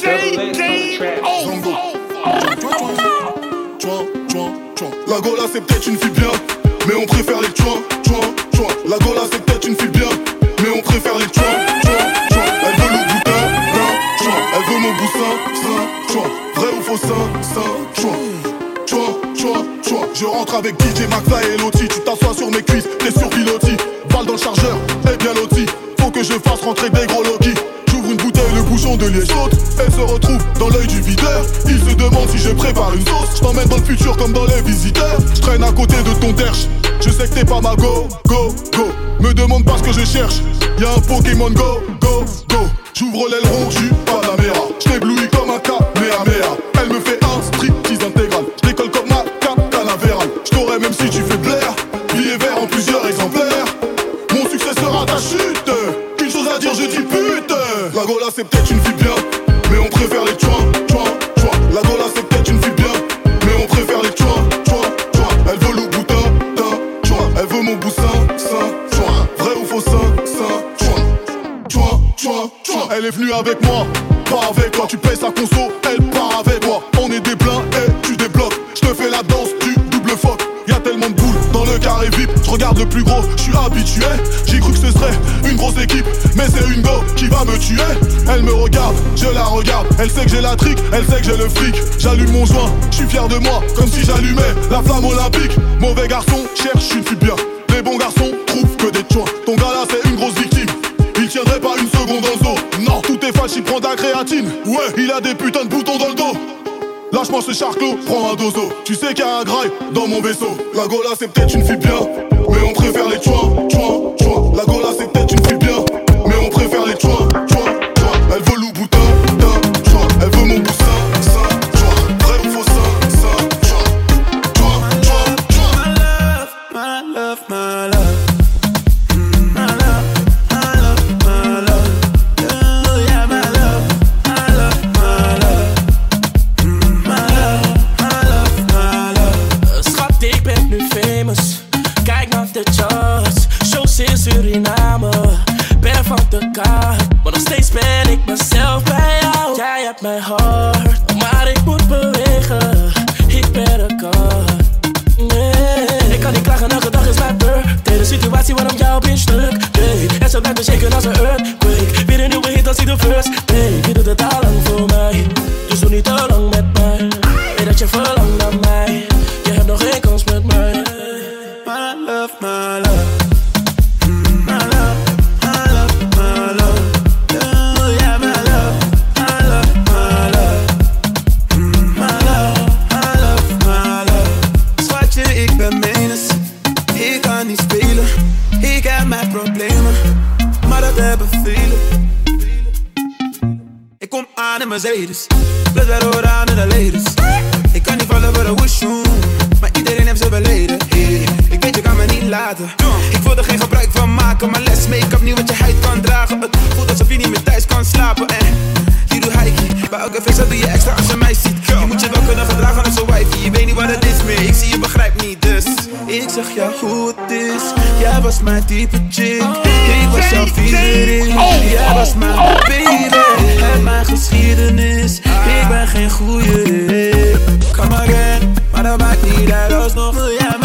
La Gola c'est peut-être une fille bien, mais on préfère les chouins, chouins, chouins. La Gola c'est peut-être une fille bien, mais on préfère les chouins, chouins, chouins. Elle veut le boutin, d'un. Elle veut mon boussin, chouin. Vrai ou faux, chouin, chouin. Je rentre avec DJ Maxa et Loti. Tu t'assois sur mes cuisses, t'es sur pilotis. Balle dans le chargeur, et bien loti. Faut que je fasse rentrer des gros Loki de liège. Saute Elle se retrouve dans l'œil du videur. Il se demande si je prépare une sauce. Je t'emmène dans le futur comme dans les visiteurs. Je traîne à côté de ton derche. Je sais que t'es pas ma go, go, go. Me demande pas ce que je cherche. Y'a un Pokémon go, go, go. J'ouvre l'aileron, j'suis pas la mère. J't'éblouis comme un Kamehameha c'est peut-être une fille bien Comme si j'allumais la flamme olympique. Mauvais garçon, cherche une fille bien? Les bons garçons trouvent que des choix Ton gars là c'est une grosse victime. Il tiendrait pas une seconde le dos Non, tout est fâche, il prend de la créatine. Ouais, il a des putains de boutons dans le dos. Lâche-moi ce charclos, prends un dozo. Tu sais qu'il y a un graille dans mon vaisseau. La Gola c'est peut-être une fille bien, zeg ja hoe het is. Jij was mijn type chick. Ik was jouw viezerik. Jij was mijn baby. En mijn geschiedenis. Ik ben geen goeie Rick. Come again. Maar dat maakt niet uit alsnog. Wil jij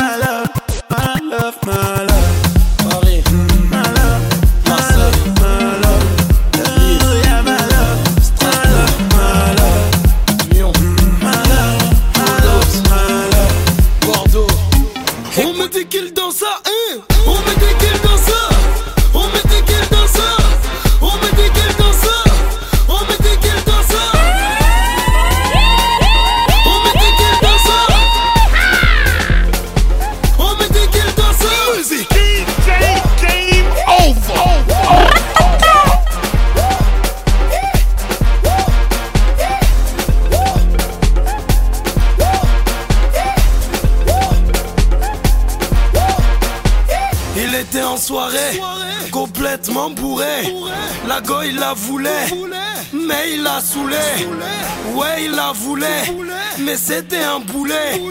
c'était un boulet.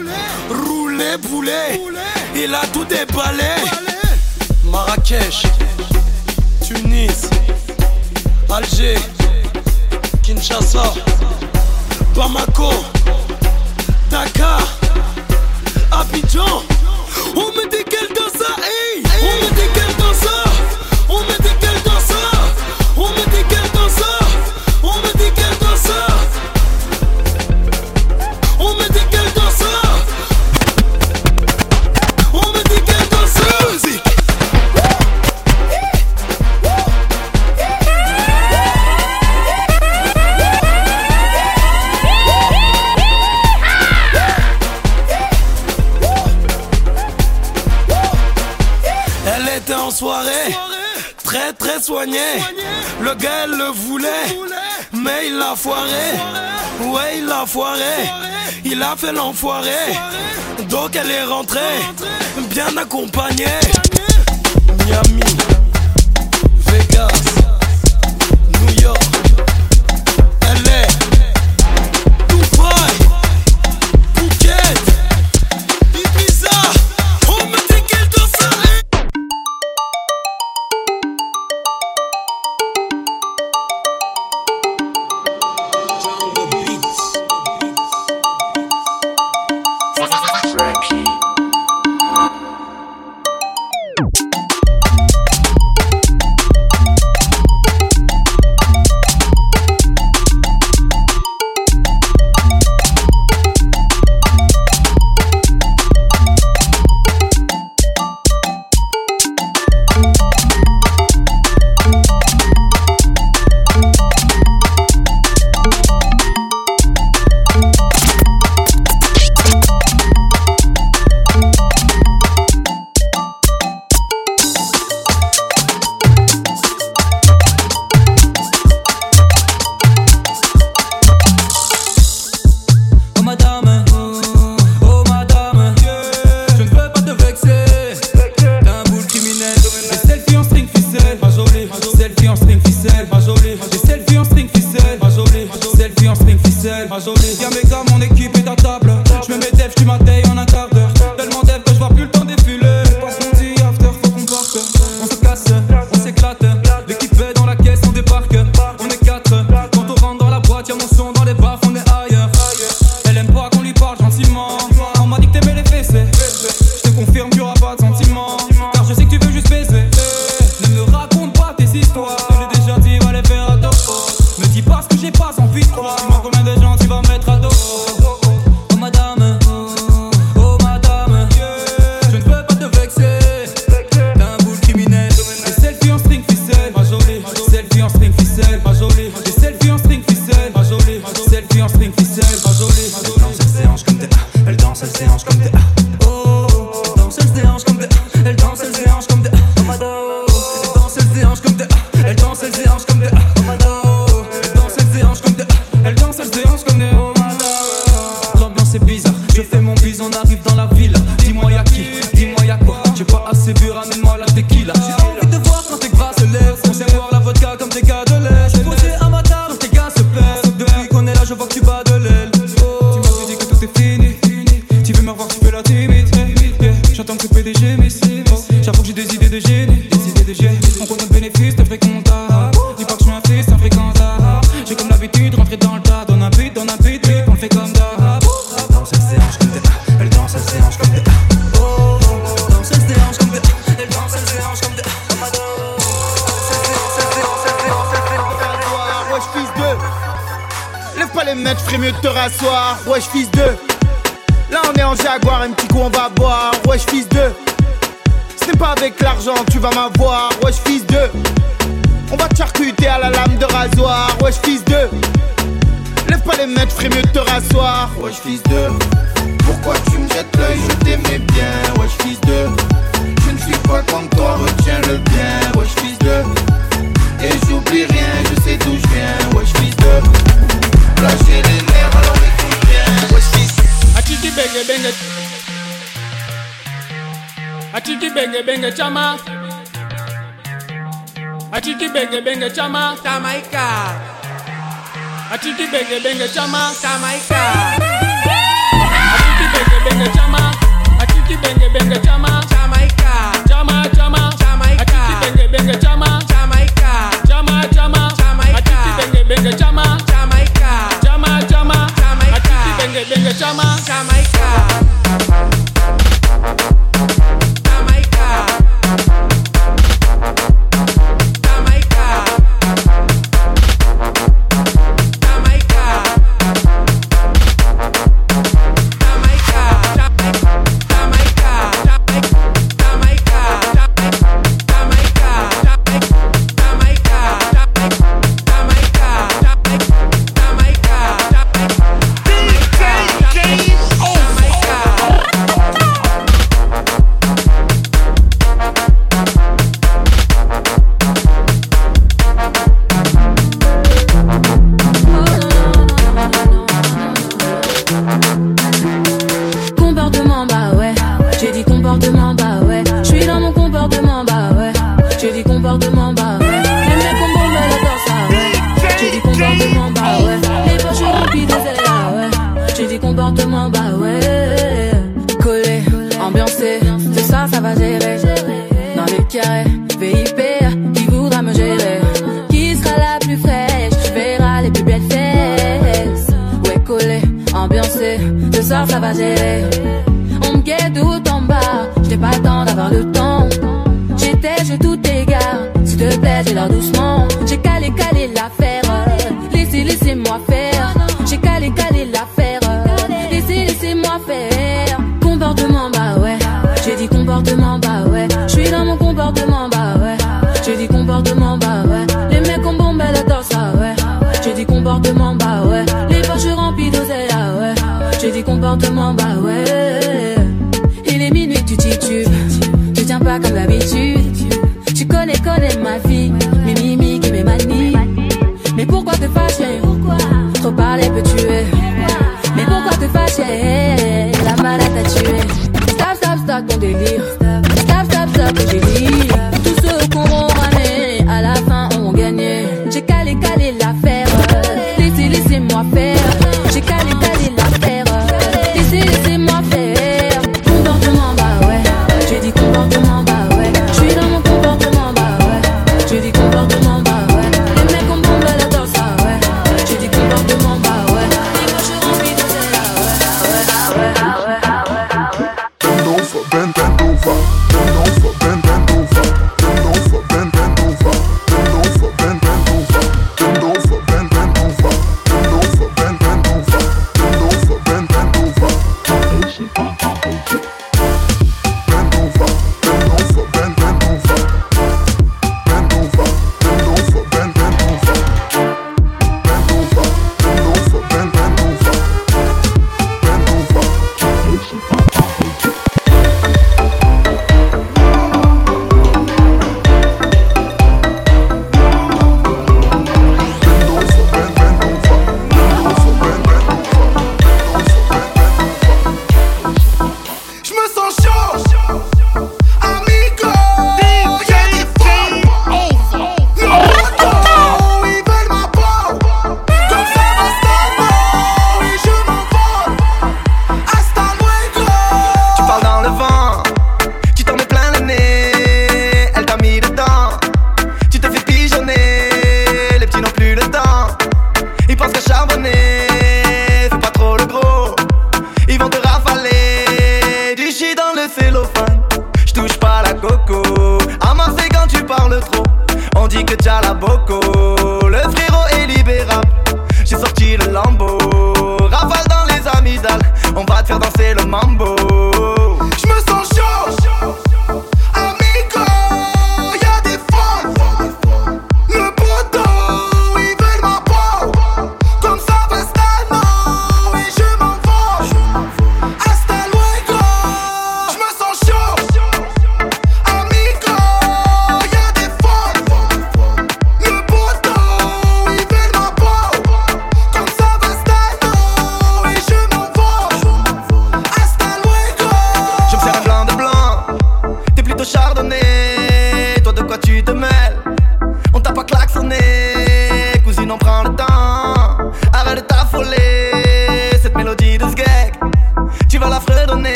Roulé, boulet. Il a tout déballé. Marrakech, Tunis, Alger, Kinshasa, Bamako, Dakar, Abidjan. On me dit quelle danse Le gars, le voulait, mais il l'a foiré. Ouais, il l'a foiré. Il a fait l'enfoiré. Donc elle est rentrée, bien accompagnée. C'est dur. benge chama Jamaica. Achiti benge benge chama Jamaica. Achiti benge benge chama. Achiti benge benge chama Jamaica. Chama chama Jamaica. Achiti benge benge chama Jamaica. Chama chama Jamaica. Achiti benge benge chama Jamaica. Chama chama Jamaica. Achiti benge benge chama Jamaica.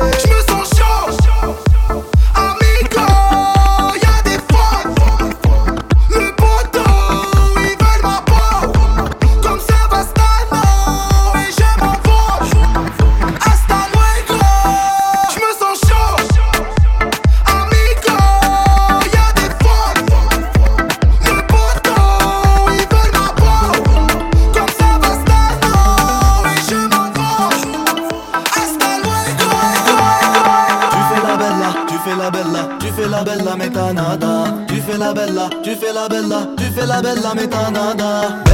Je me bella, mais t'as nada.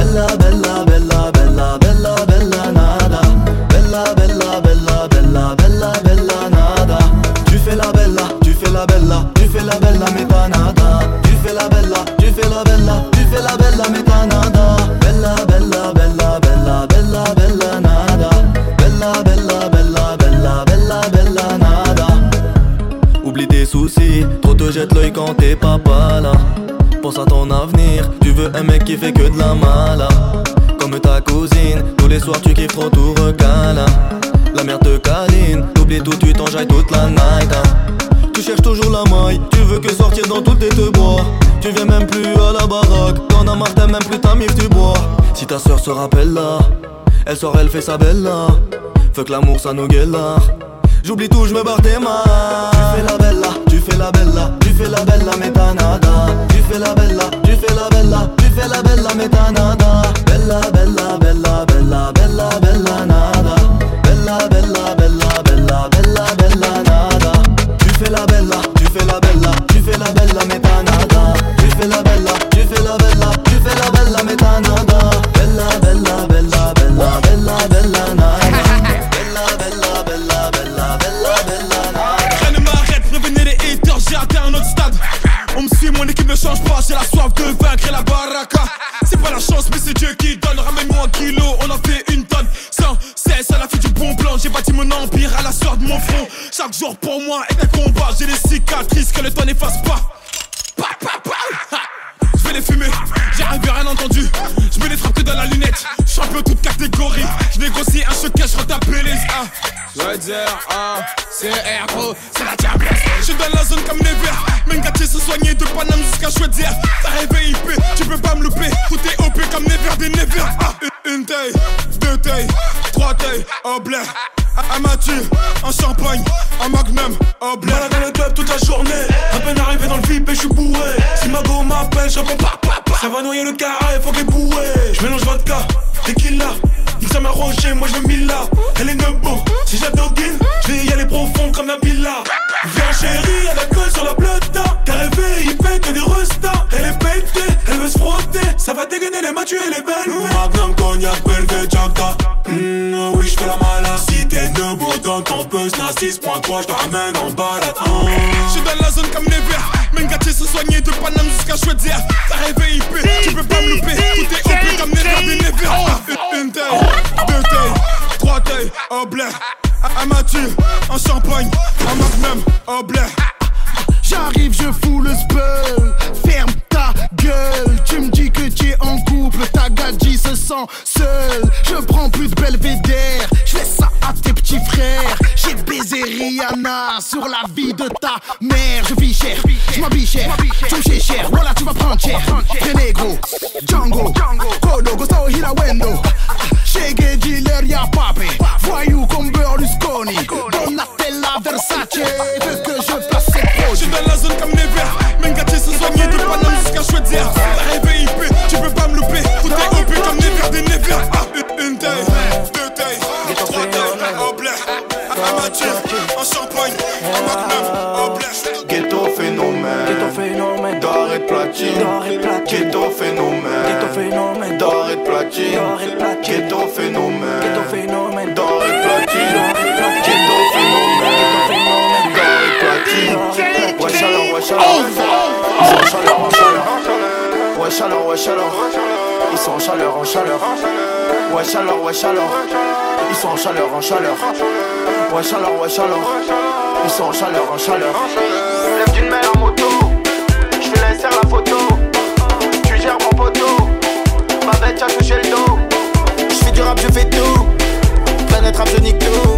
tout de suite, toute la night. Hein. Tu cherches toujours la maille, tu veux que sortir dans toutes tes te bois. Tu viens même plus à la baraque, t'en as marre, même plus ta mif, du bois. Si ta soeur se rappelle là, elle sort, elle fait sa belle là. Fuck l'amour, ça nous guélard. J'oublie tout, je me barre tes mains. Tu fais la belle là, tu fais la belle là, tu fais la belle là, mais t'as nada. Tu fais la belle là, tu fais la belle là, tu fais la belle là, mais t'as nada. Bella, bella, bella, bella, bella. ramène en dans la zone comme les verts. Mengaché se soigner de Paname jusqu'à Chaudière. T'as rêvé IP, tu peux pas me louper. Tout est OP comme les verts des nevers. Une taille, deux tailles, trois tailles, un blé. me chaleur. Ils sont en chaleur, en chaleur. Ouais, chaleur, ouais, chaleur. Ils sont en chaleur, en chaleur. Ouais, chaleur, ouais, chaleur. Ils sont en chaleur, en chaleur. Lève d'une main en moto. Je te laisse la photo. Tu gères mon poteau. Ma bête a touché le dos. Je fais du rap, je fais tout. Planète rap, je nique tout.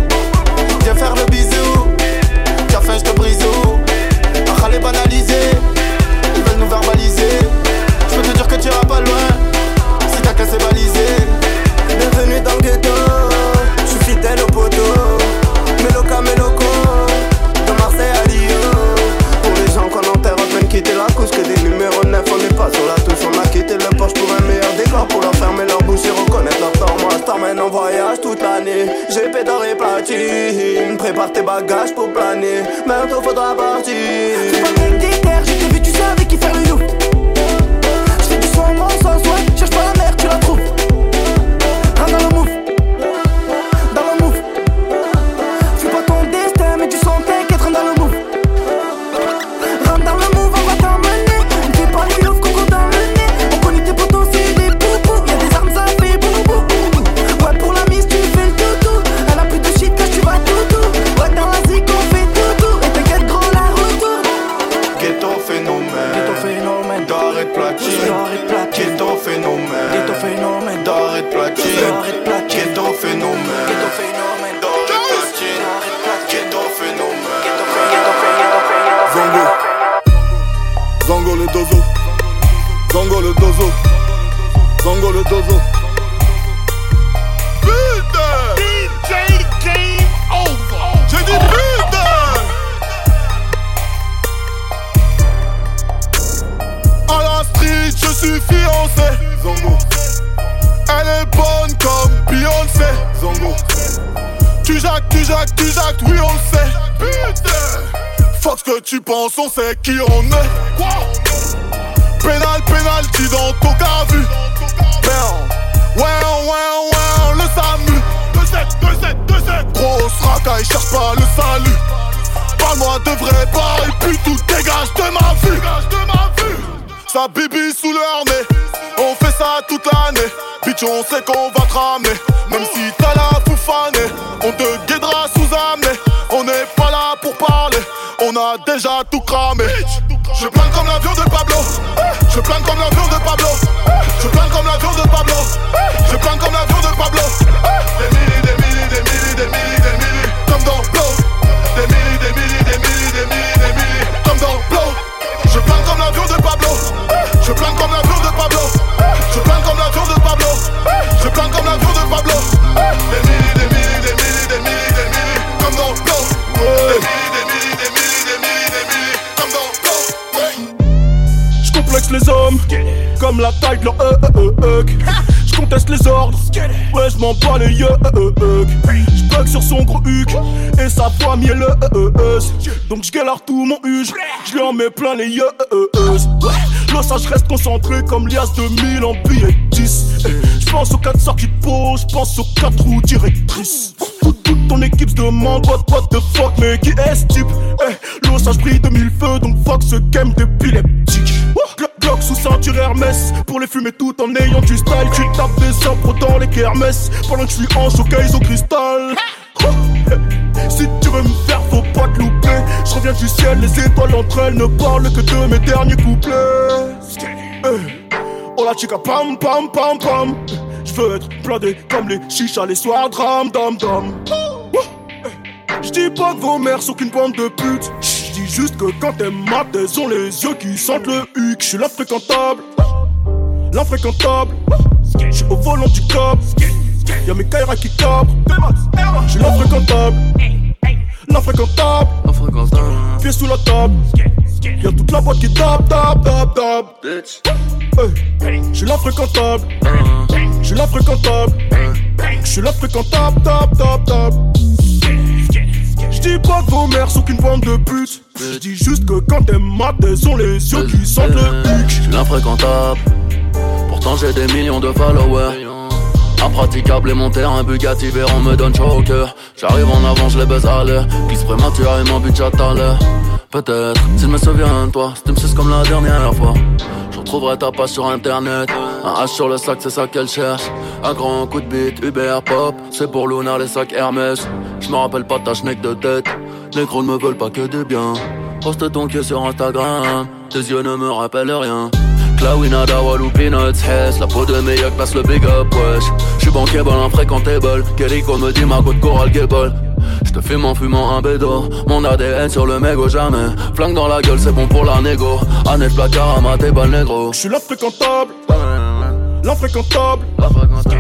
Tu tu oui on le sait. Putain! Ce que tu penses, on sait qui on est. Quoi? Pénal, pénalty dans ton cas vu. Ouais, ouais, ouais, le SAMU. 2-7, 2-7, 2-7. Grosse racaille, cherche pas le salut. Parle-moi de vrai bail, puis tout dégage de ma vue. Dégage de ma. Sa bibi sous leur nez. On fait ça toute l'année. Bitch, on sait qu'on va te ramener. Même si t'as la on te guidera sous amener. On n'est pas là pour parler, on a déjà tout cramé. Je plane comme l'avion de Pablo. Je plane comme l'avion de Pablo. Je plane comme l'avion de Pablo. Les hommes. Comme la taille de leur euh euh euh Je conteste les ordres, ouais je m'en bats les yeux euh euh Je bug sur son gros huc. Et sa voix mielleuse Donc je tout mon huge, je lui en mets plein les yeux Là je reste concentré comme lias de 1000 en billets 10 Je pense aux 4 sorties de peau, je pense aux 4 roues directrices. Toute, toute ton équipe se demande what, what the fuck mais qui est ce type? Eh, l'eau ça brille de mille feux donc fuck ce game d'épileptique Glock sous ceinture Hermès. Pour les fumer tout en ayant du style Tu tapes des impros dans les kermesses. Pendant que je suis en showcase au cristal. Si tu veux me faire faut pas te louper. Je reviens du ciel, les étoiles entre elles Ne parlent que de mes derniers couplets. Eh, Oh la chica pam pam pam pam. Je veux être blindé comme les chichas les soirs dram dam dam. Je dis pas que vos mères sont qu'une bande de putes dis juste que quand elles matent elles ont les yeux qui sentent le huc Je suis l'infréquentable. L'infréquentable. Je suis au volant du cop Y'a mes Kaira qui cabrent Je suis l'infréquentable. L'infréquentable. Pieds sous la table. Y'a toute la boîte qui tape, tape, tape, tape. Hey, Je suis l'infréquentable. Je suis l'infréquentable. Je suis l'infréquentable, tape, tape, tape Je dis pas que vos mères sont qu'une bande de putes Je dis juste que quand elles matent elles ont les yeux qui sentent le huc Je suis l'infréquentable. Pourtant j'ai des millions de followers. Impraticable et mon terrain Bugatti Veyron me donne chaud. J'arrive en avant, je les baise à l'air. Glisse prématurément, but j'attends l'heure. Peut-être, s'il me souvient de toi, c'était me comme la dernière fois. Je retrouverai ta page sur internet. Un H sur le sac, c'est ça qu'elle cherche. Un grand coup de bite, Uber Pop. C'est pour Luna, les sacs Hermès. Je me rappelle pas ta schneck de tête. Les gros ne me veulent pas que du bien. Poste ton queue sur Instagram. Tes yeux ne me rappellent rien. Clawina, Dawalou, Peanuts, Hess La peau de meilleur place le big up, wesh J'suis bankable, infréquentable Keriko me dit Margot de Coral Gable J'te fume en fumant un bédo. Mon ADN sur le mégot jamais. Flingue dans la gueule, c'est bon pour la négo. Annette placard à ma déballe négro Je suis l'infréquentable. L'infréquentable.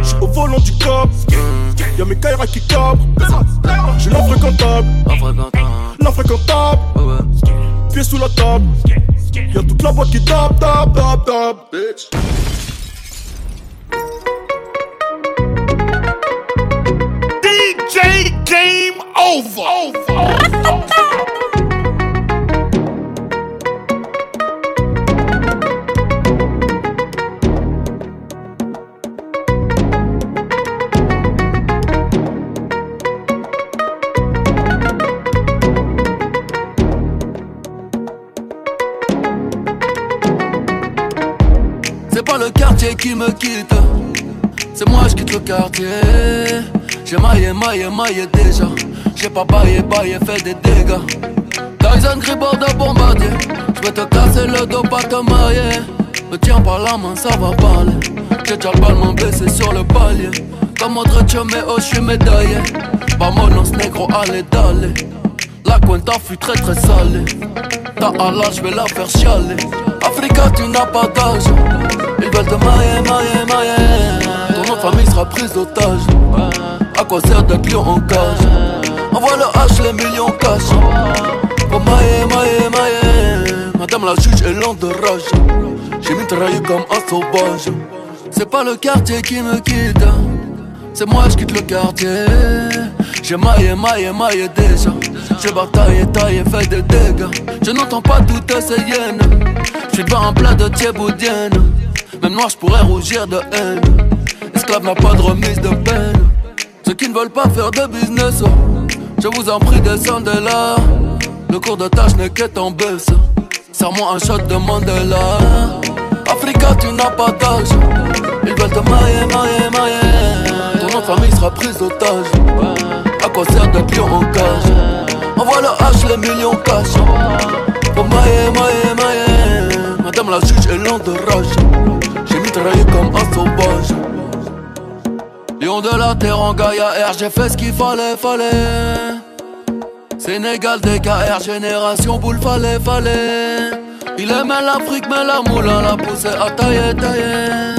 J'suis au volant du cop Y'a mes Kaira qui cabrent J'suis l'infréquentable. L'infréquentable. Pieds sous la table. Y'a toute la boîte qui tape, tape, tape, tape Game Over. C'est pas le quartier qui me quitte, c'est moi je quitte le quartier. J'ai maillé, maillé, maillé déjà. J'ai pas baillé, baillé, fait des dégâts. Tyson Gribord de bombardier. Je vais te casser le dos, pas te mailler. Me tiens par la main, ça va parler. J'ai déjà le ballon blessé sur le palier. Comme autre mais oh, je suis médaillé. Vamonos négro, allez, d'aller. La cuenta fut très très salée. Ta Allah, je vais la faire chialer. Africa, tu n'as pas d'âge. Ils veulent te mailler, mailler, mailler. Ton nom famille sera prise d'otage. À quoi sert d'être lion en cage? Envoie le H, les millions cash. Oh mailler, mailler, mailler. Madame la juge est lente de rage. J'ai mitraillé comme un sauvage. C'est pas le quartier qui me quitte. C'est moi, je quitte le quartier. J'ai maillé, maillé, maillé déjà. J'ai bataillé, taillé, fait des dégâts. Je n'entends pas toutes ces hyènes. J'suis pas un plat de thieboudienne. Même noir, j'pourrais rougir de haine. Esclave n'a pas de remise de peine. Ceux qui ne veulent pas faire de business, oh, je vous en prie, descendez là. Le cours de tâche n'est qu'être en baisse. Serre-moi un shot de Mandela. Africa, tu n'as pas d'âge. Ils veulent te mailler, mailler, mailler. Ton nom de famille sera prise d'otage. À quoi sert d'être lion en cage? Envoie le H, les millions cash. Pour mailler, mailler, mailler. Madame la juge est lente de rage. J'ai mitraillé comme un sauvage. Lion de la terre en Gaïa R, j'ai fait ce qu'il fallait, fallait. Sénégal, DKR, génération boule, fallait, fallait. Il aimait l'Afrique, mais la moulin l'a poussé à tailler, tailler.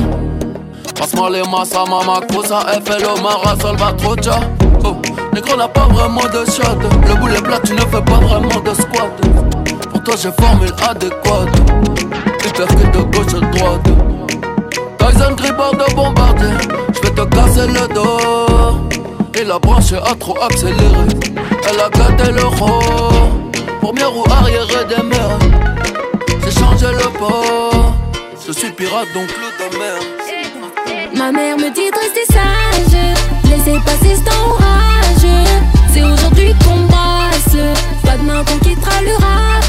Passe-moi les massa, mama, cosa, FLO, Mara, Salvatrocha. Oh, négro n'a pas vraiment de shot. Le boulet plat, tu ne fais pas vraiment de squat. Pour toi, j'ai formule adéquate. Que de gauche à droite. Tyson grippeur de bombardier. J'vais te casser le dos. Et la branche a trop accéléré. Elle a gâté le roi. Première roue arrière des mers. J'ai changé le port. Je suis pirate donc le de mer. Ma mère me dit de rester sage, laissez passer ce temps orageux. C'est aujourd'hui qu'on brasse, pas demain qu'on quittera le rap.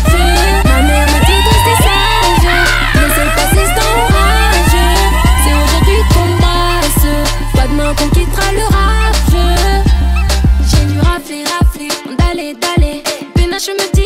Pénache me dit,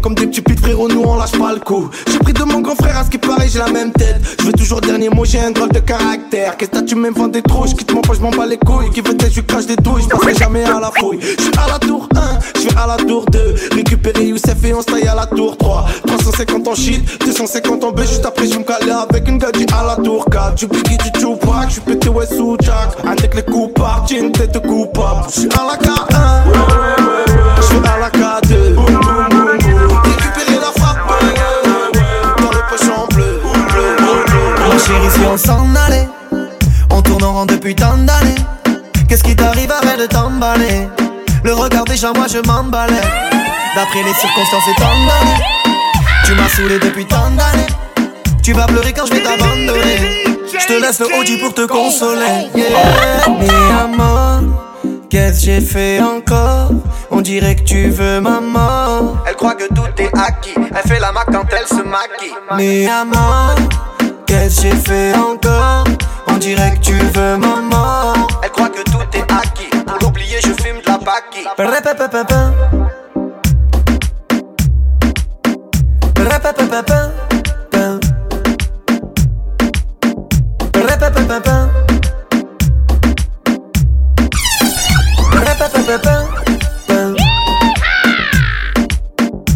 comme des petits putes frérot, nous on lâche pas le coup. J'ai pris de mon grand frère, à ce qui paraît, j'ai la même tête. Je veux toujours dernier mot, j'ai un drôle de caractère. Qu'est-ce que tu m'aimes vendre des trous, quitte mon poche, m'en bats les couilles. Qui veut tête, je crache des douilles, je jamais à la fouille. Je suis à la tour 1, je suis à la tour 2. Récupérer Youssef et on se taille à la tour 3. 350 en shit, 250 en B, juste après je me caler avec une gadji à la tour 4. Du Biggie, du Tupac, je suis pété ouais sous Jack. Avec les coups partent, j'ai une tête coupable. Je suis à la K1. Je suis s'en on tourne en rond depuis tant d'années. Qu'est-ce qui t'arrive, arrête de t'emballer? Le regard déjà, moi je m'emballais. D'après les circonstances étant données, tu m'as saoulé depuis tant d'années. Tu vas pleurer quand je vais t'abandonner. Je te laisse le Audi pour te consoler. Yeah. Qu'est-ce que j'ai fait encore? On dirait que tu veux ma mort. Elle croit que tout est acquis. Elle fait la mac quand elle se maquille. Mais amant, qu'est-ce que j'ai fait encore On dirait que tu veux ma mort. Elle croit que tout est acquis. Pour l'oublier, je fume de la paquille.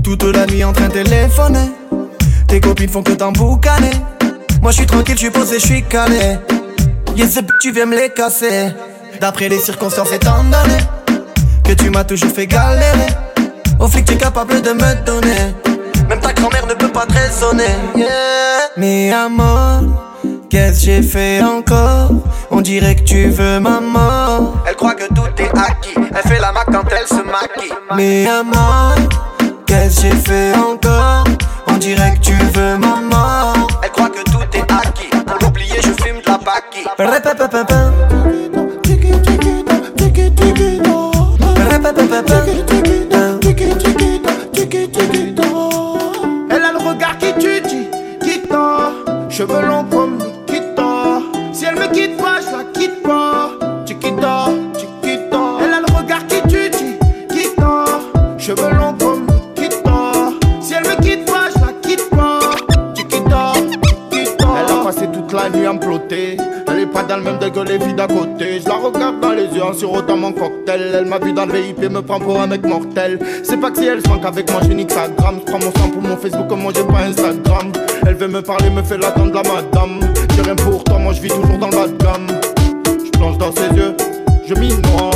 Toute la nuit en train de téléphoner. Tes copines font que t'emboucaner. Moi je suis tranquille, je suis posé, je suis calé. Yes, tu viens me les casser. D'après les circonstances étant donné que tu m'as toujours fait galérer. Au flic, tu es capable de me donner. Même ta grand-mère ne peut pas te raisonner. Yeah. Mais amour, qu'est-ce que j'ai fait encore? On dirait que tu veux ma mort. Elle croit que tout est acquis. Elle fait la mac quand elle se maquille. Mais amour, qu'est-ce que j'ai fait encore? On dirait que tu veux ma mort. Paquille. Que les filles d'à côté. Je la regarde dans les yeux en sirotant mon cocktail. Elle m'a vu dans le VIP, me prend pour un mec mortel. C'est pas que si elle sent qu'avec moi j'ai nique sa gramme. Je prends mon sang pour mon Facebook, comme moi j'ai pas Instagram. Elle veut me parler, me fait l'attendre la madame. J'ai rien pour toi, moi je vis toujours dans le bas de gamme. Je plonge dans ses yeux, je m'y noie.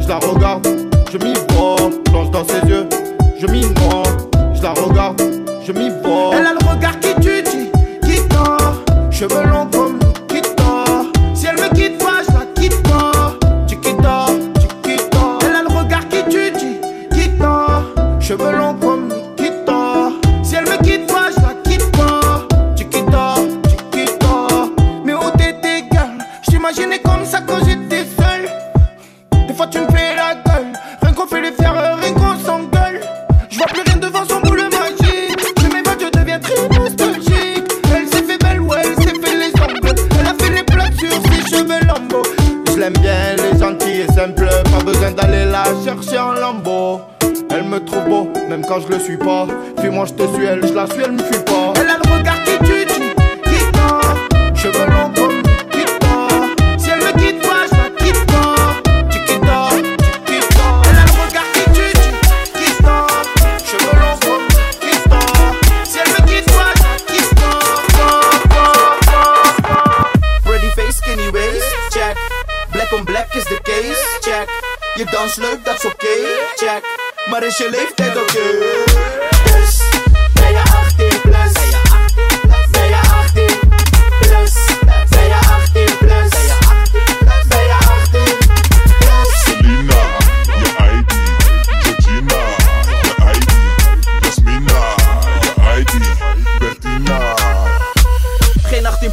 Je la regarde, je m'y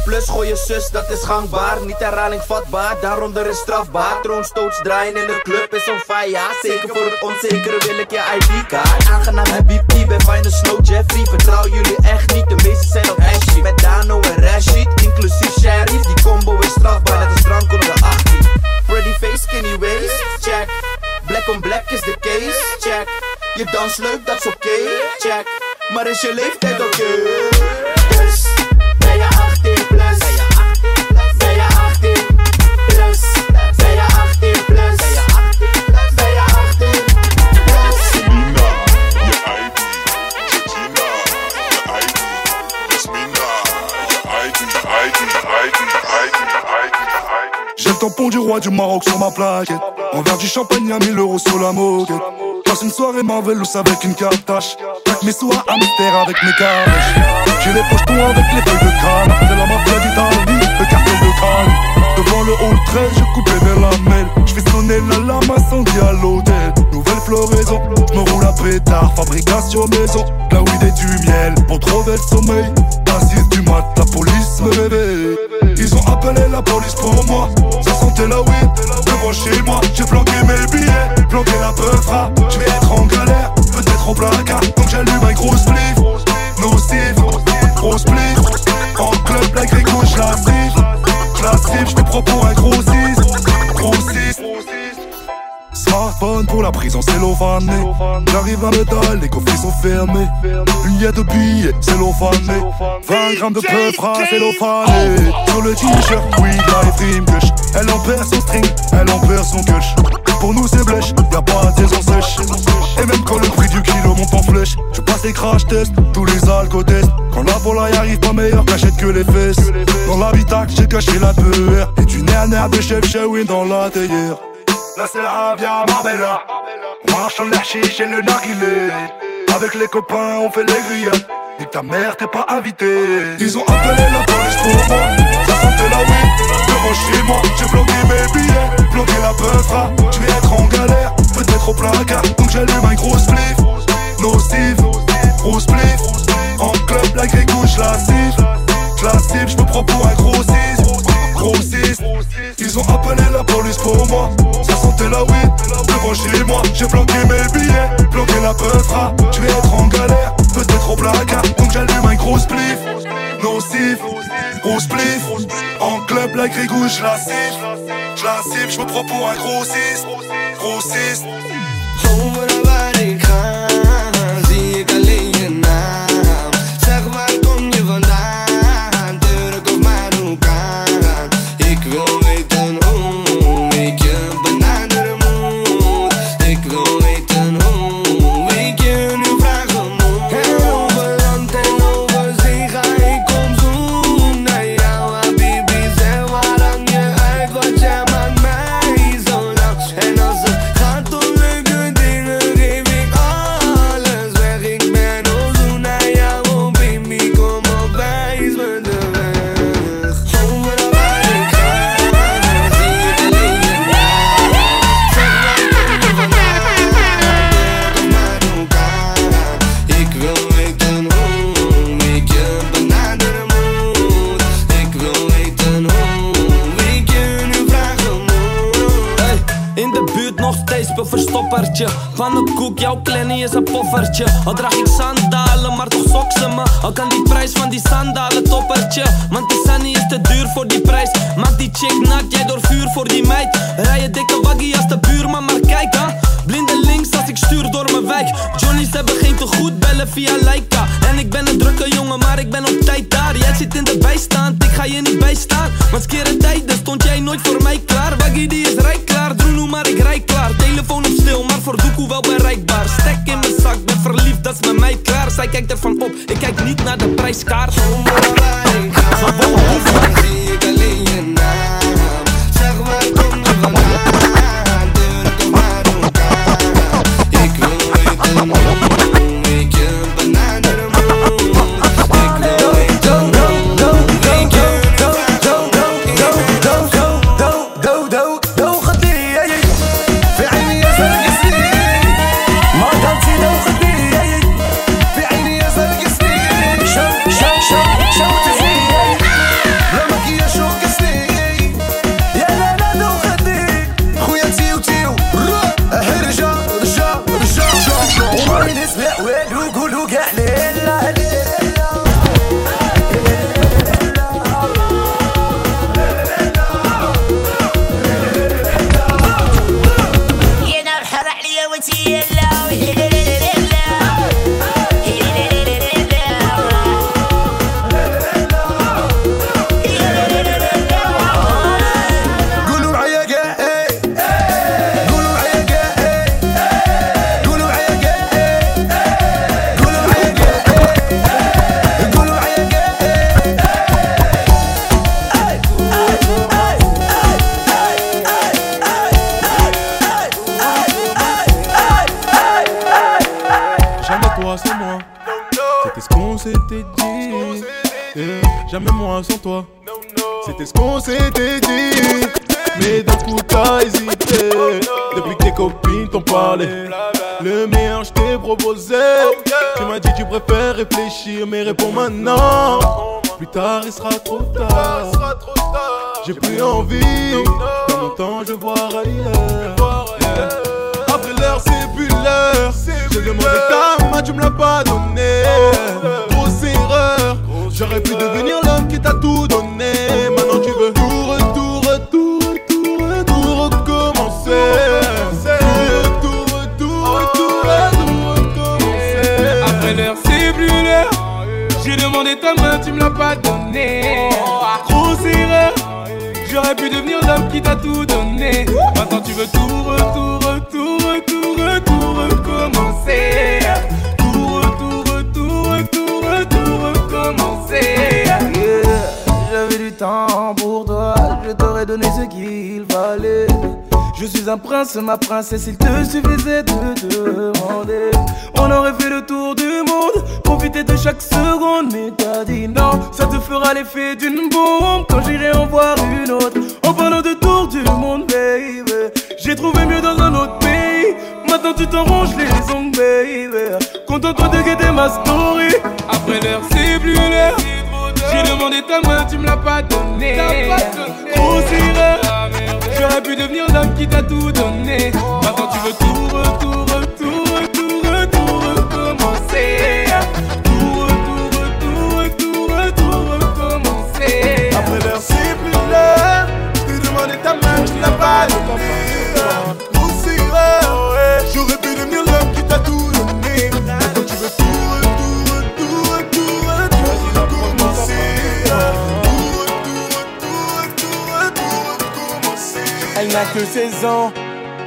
plus, gooi zus, dat is gangbaar. Niet herhaling vatbaar, daaronder is strafbaar. Troonstoots draaien in de club is on fire. Zeker voor het onzekere wil ik je ID-kaart. Aangenaam Habibi, ben fijne Snow Jeffrey. Vertrouw jullie echt niet, de meeste zijn op Ashley. Met Dano en Rashid, inclusief Sheriff. Die combo is strafbaar, net als drank onder de 18. Pretty face, skinny waist, check. Black on black is the case, check. Je dans leuk, dat is oké, check. Maar is je leeftijd oké? Dus J'ai le tampon du roi du Maroc sur ma plaquette. Un verre du champagne à 1000 euros sur la moquette. Passe une soirée Marvelous avec une cartache. Plaque mes sous à Hamster avec mes calèches. J'ai les pochetons avec les feuilles de crâne. C'est la mafia d'Italie, le Devant le hall 13, je coupe les lamelles. Je fais sonner la lame incendie à l'hôtel. Nous consommation maison, là où il est du miel pour trouver le sommeil. À 6 du mat, la police me réveille. Ils ont appelé la police pour moi. Ça sentait la weed devant chez moi. J'ai planqué mes billets, planqué la peufra. Je vais être en galère, peut-être en placard. Donc j'allume un gros spliff. Nocif, gros spliff. En club, la grecque gauche, la. La cible, je me prends pour un gros 6. Gros 6. Smartphone pour la prison cellophané J'arrive à métal, les coffres sont fermés. Billets de billets cellophané 20 grammes de peufra cellophané Sur le t-shirt, oui, live dream gush Elle en perd son string, elle en perd son gush Pour nous c'est blèche, y'a pas de saison sèche. Et même quand le prix du kilo monte en flèche Je passe les crash tests, tous les alcotests Quand la volaille arrive pas meilleure cachette que les fesses. Dans l'habitacle j'ai caché la peur. Et du nerf de chef Shawin dans la théière. Là c'est la Avia Marbella. On marche en l'archiche et le narguilé. Avec les copains on fait les grillades Dis que ta mère t'es pas invité Ils ont appelé la police Devant chez moi J'ai bloqué mes billets. Bloqué la peufra Je vais être en galère. Peut-être au placard Donc j'allume un gros spliff. Nocif Gros spliff. En club la grille couche la cible. La cible, je me prends pour un gros 6 Gros 6 Ils ont appelé la police pour moi. Ça sentait la weed. Devant chez moi J'ai planqué mes billets. Planqué la peufra Je vais être en galère. Peut-être au placard Donc j'allume un gros spliff. Nocif Gros spliff En club la grille gauche la cible Je la cible Je me prends pour un gros 6 Gros 6 Pannenkoek, jouw kleine is een poffertje. Al draag ik sandalen, maar toch sok ze me. Al kan die prijs van die sandalen toppertje. Want die sunny is te duur voor die prijs. Maak die chick nat, jij door vuur voor die meid. Rij je dikke waggie als de buurman, maar kijk ha Blinde links als ik stuur door mijn wijk. Johnny's hebben geen te goed bellen via Leica. En ik ben een drukke jongen, maar ik ben op tijd daar. Jij zit in de bijstand, ik ga je niet bijstaan. Want skere tijden stond jij nooit voor mij mais caro J'ai demandé ta main, tu me l'as pas donné. Grosse erreur. J'aurais pu devenir l'homme qui t'a tout donné. Maintenant tu veux tout, retour, retour, retour, retour, suis un prince, ma princesse, il te suffisait de demander. On aurait fait le tour du monde, profiter de chaque seconde, mais t'as dit non. Ça te fera l'effet d'une bombe quand j'irai en voir une autre. En parlant de tour du monde, baby, j'ai trouvé mieux dans un autre pays. Maintenant tu t'arranges les ongles, baby. Contente-toi de guetter ma story. Après l'heure, c'est plus l'heure. J'ai demandé ta main, tu me l'as pas donné. Grosse erreur. J'aurais pu devenir l'homme qui t'a tout donné. Maintenant tu veux tout, retour, Elle n'a que 16 ans,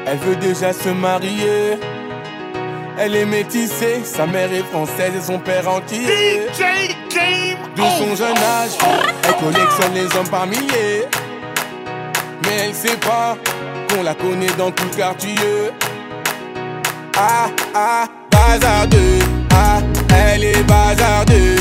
elle veut déjà se marier. Elle est métissée, sa mère est française et son père entier. De son jeune âge, elle collectionne les hommes par milliers. Mais elle sait pas qu'on la connaît dans tout le quartier. Ah ah, bazardeux. Ah, elle est bazardeux.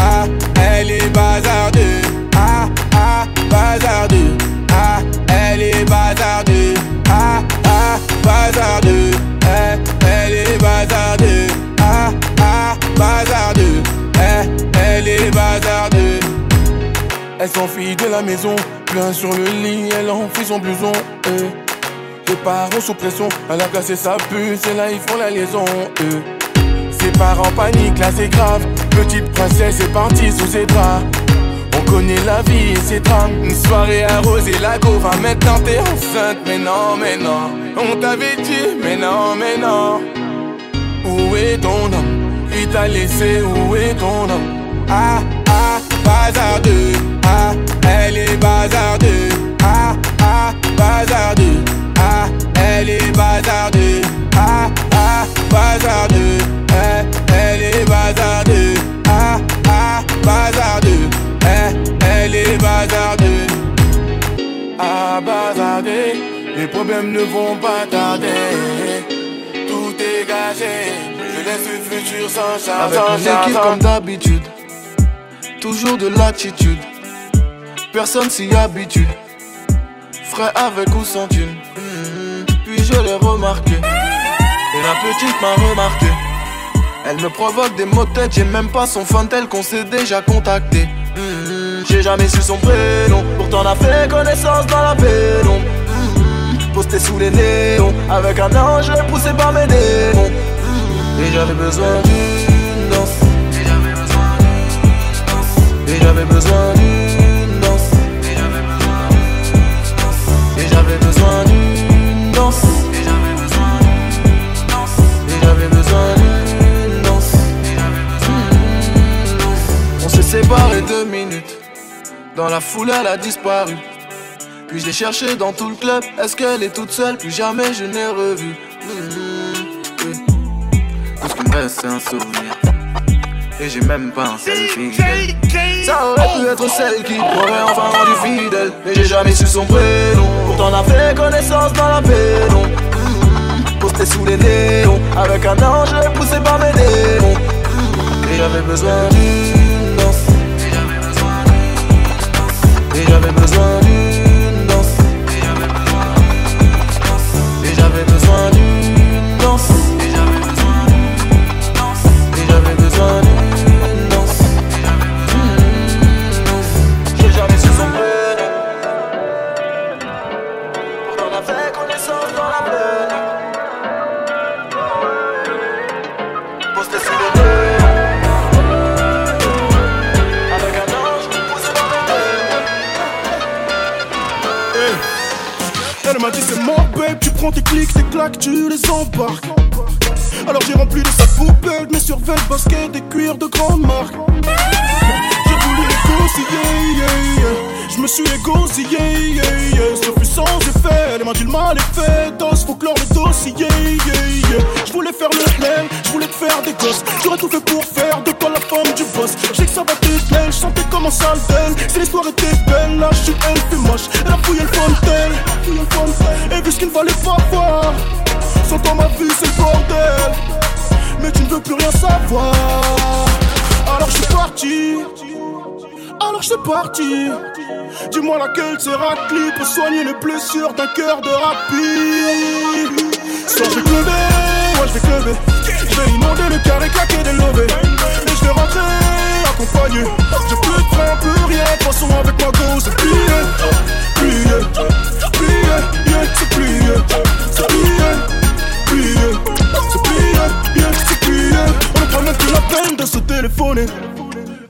ah, elle est bazardeux, ah ah, bazardeux, ah, elle est bazardeux, ah ah, bazardeux, eh, elle est bazardeux, ah ah, bazardeux, eh, elle est bazardeux. Elle s'enfuit de la maison, plein sur le lit, elle enfuit son blouson. eh. Les parents sous pression, elle a cassé sa puce et là ils font la liaison. eh. Ses parents paniquent, là c'est grave. Petite princesse est partie sous ses draps. On connaît la vie et ses drames. Une soirée arrosée, la va maintenant t'es enceinte. Mais non, mais non, on t'avait dit, mais non, mais non. Où est ton homme? Il t'a laissé, où est ton homme? Ah, ah, bazardeux. Ah, elle est bazardeux. Ah, ah, bazardeux. Ne vont pas tarder. Tout est gagé. Je laisse le futur sans charge. Avec une équipe comme d'habitude, toujours de l'attitude. Personne s'y habitue. Frais avec ou sans thune. Mhm. Puis je l'ai remarqué. Et la petite m'a remarqué. Elle me provoque des mots de tête, j'ai même pas son fan tel qu'on s'est déjà contacté. Mhm. J'ai jamais su son prénom, pourtant on a fait connaissance dans la pénombre posté sous les néons. Avec un ange poussé par mes démons. Et j'avais besoin d'une danse. Et j'avais besoin d'une danse. Et j'avais besoin d'une danse. Et j'avais besoin d'une danse. Et j'avais besoin d'une danse. Et j'avais besoin d'une danse. Et j'avais besoin. Et j'avais besoin. On s'est séparés deux minutes. Dans la foule, elle a disparu. Puis je l'ai cherchée dans tout le club. Est-ce qu'elle est toute seule? Plus jamais je n'ai revu. Oui. Tout ce qui me reste, c'est un souvenir. Et j'ai même pas un selfie. Ça aurait pu être celle qui m'aurait enfin rendu fidèle. Mais j'ai jamais su son prénom. Pourtant, on a fait connaissance dans la pénombre. Mhm, Posté sous les néons. Avec un ange poussé par mes démons. Mhm, Et j'avais besoin d'une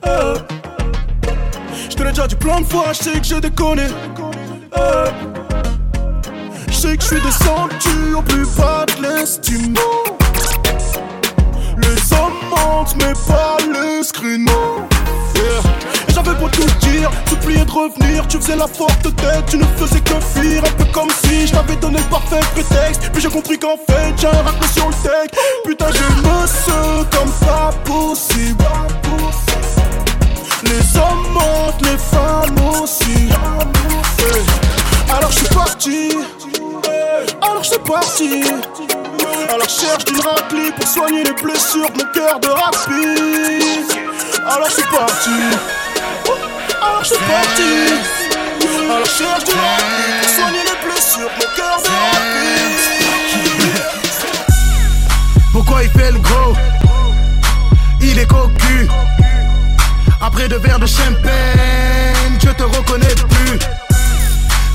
Euh. Je te l'ai déjà dit plein de fois, je sais que j'ai déconné. Euh. Je sais que je suis descendu au plus bas de l'estime. Les hommes mentent, mais pas screens. Yeah. J'avais beau tout dire, supplier de revenir, tu faisais la forte tête, tu ne faisais que fuir, un peu comme si je t'avais donné le parfait prétexte. Puis j'ai compris qu'en fait, j'ai un raclé sur le deck. Putain, je me sens comme pas possible. Les hommes mentent, les femmes aussi. Alors je suis parti. Alors je suis parti. Alors je cherche d'une pour soigner les blessures de mon cœur de rapide. Alors je suis parti. Alors je suis les blessures mon cœur de. Pourquoi il fait le gros? Il est cocu. Après deux verres de champagne, je te reconnais plus.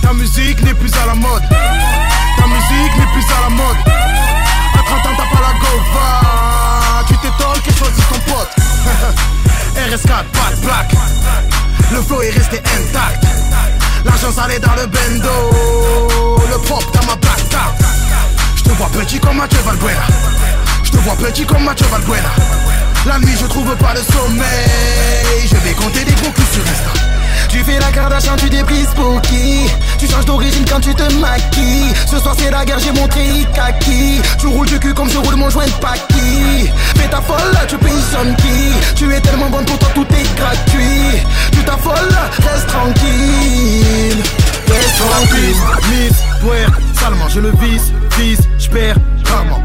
Ta musique n'est plus à la mode. Ta musique n'est plus à la mode. À 30 ans, t'as pas la gova. Tu t'étonnes choisit ton pote. RS4, pas de black. Le flow est resté intact. L'argent s'allait dans le bendo. Le propre dans ma card. Je te vois petit comme Mathieu Valbuena. Je te vois petit comme Mathieu Valbuena. La nuit je trouve pas le sommeil Je vais compter des coups sur Insta Tu fais la Kardashian, tu déprises pour qui? Tu changes d'origine quand tu te maquilles Ce soir c'est la guerre, j'ai montré kaki Tu roules du cul comme je roule mon joint de Paki Fais ta folle, tu payes qui Tu es tellement bonne pour toi, tout est gratuit. Tu t'affoles, reste tranquille. Reste tranquille. Miss, twerk, salement je le vise, vise, j'perds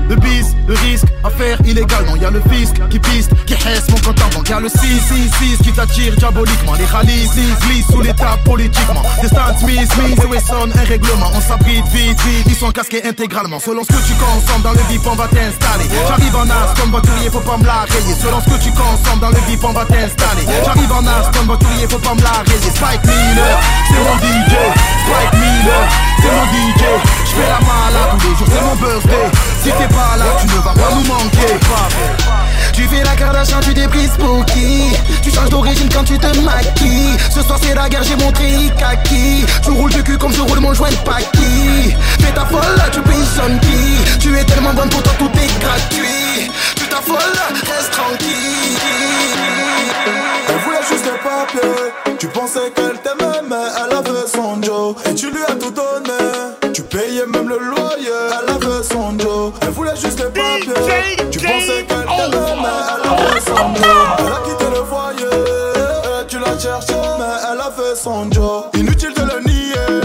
Le bis, le risque à faire illégalement. Y'a le fisc qui piste, qui hesse mon compte en banque. Y'a le 666 qui t'attire diaboliquement. Les rallyes glissent sous l'état politiquement. Des Stan Smith, Smith et Wesson, un règlement. On s'abrite vite, vite, ils sont casqués intégralement. Selon ce que tu consommes dans le VIP on va t'installer. J'arrive en as comme voiturier, faut pas me la rayer. Selon ce que tu consommes dans le VIP on va t'installer. J'arrive en as comme voiturier, faut pas me la rayer. Spike Miller, c'est mon DJ Spike Miller, dealer, c'est mon DJ Je la malade tous les jours, c'est mon birthday. Si t'es pas là, tu ne vas pas nous manquer. Tu fais la Kardashian, tu t'es pour qui? Tu changes d'origine quand tu te maquilles. Ce soir c'est la guerre, j'ai montré kaki Tu roules du cul comme je roule mon joint de paki Fais ta folle, tu payes qui? Tu es tellement bonne pour toi, tout est gratuit. Tu t'affoles, reste tranquille. Elle voulait juste des papiers. Tu pensais qu'elle t'aimait mais elle avait son Joe. Et tu lui le loyer. Elle avait son Joe, elle voulait juste les papiers. DJ, tu pensais qu'elle oh. t'aimait, mais elle avait son Joe. Elle a quitté le foyer, tu l'as cherché, mais elle avait son Joe. Inutile de le nier,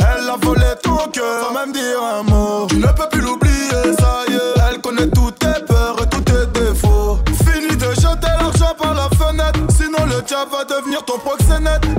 elle a volé ton cœur sans même dire un mot. Tu ne peux plus l'oublier, ça y est, elle connaît toutes tes peurs et tous tes défauts. Fini de jeter l'argent par la fenêtre, sinon le diable va devenir ton proxénète.